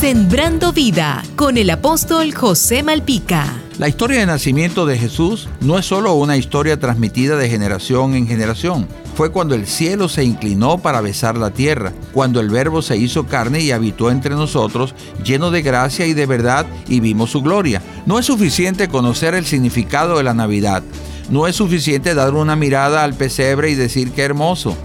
Sembrando vida con el apóstol José Malpica. La historia de nacimiento de Jesús no es solo una historia transmitida de generación en generación. Fue cuando el cielo se inclinó para besar la tierra, cuando el Verbo se hizo carne y habitó entre nosotros, lleno de gracia y de verdad, y vimos su gloria. No es suficiente conocer el significado de la Navidad. No es suficiente dar una mirada al pesebre y decir qué hermoso.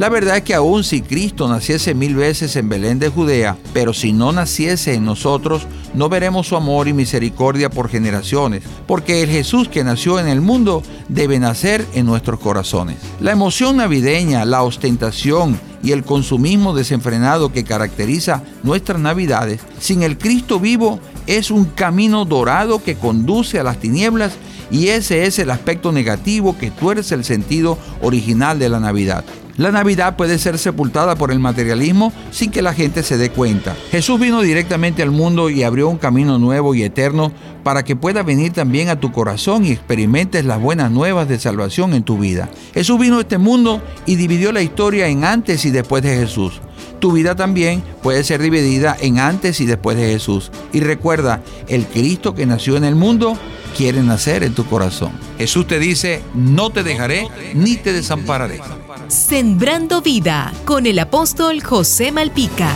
La verdad es que aun si Cristo naciese mil veces en Belén de Judea, pero si no naciese en nosotros, no veremos su amor y misericordia por generaciones, porque el Jesús que nació en el mundo debe nacer en nuestros corazones. La emoción navideña, la ostentación y el consumismo desenfrenado que caracteriza nuestras navidades, sin el Cristo vivo, es un camino dorado que conduce a las tinieblas y ese es el aspecto negativo que tuerce el sentido original de la Navidad. La Navidad puede ser sepultada por el materialismo sin que la gente se dé cuenta. Jesús vino directamente al mundo y abrió un camino nuevo y eterno para que pueda venir también a tu corazón y experimentes las buenas nuevas de salvación en tu vida. Jesús vino a este mundo y dividió la historia en antes y después de Jesús. Tu vida también puede ser dividida en antes y después de Jesús. Y recuerda, el Cristo que nació en el mundo quiere nacer en tu corazón. Jesús te dice, no te dejaré ni te desampararé. Sembrando vida con el apóstol José Malpica.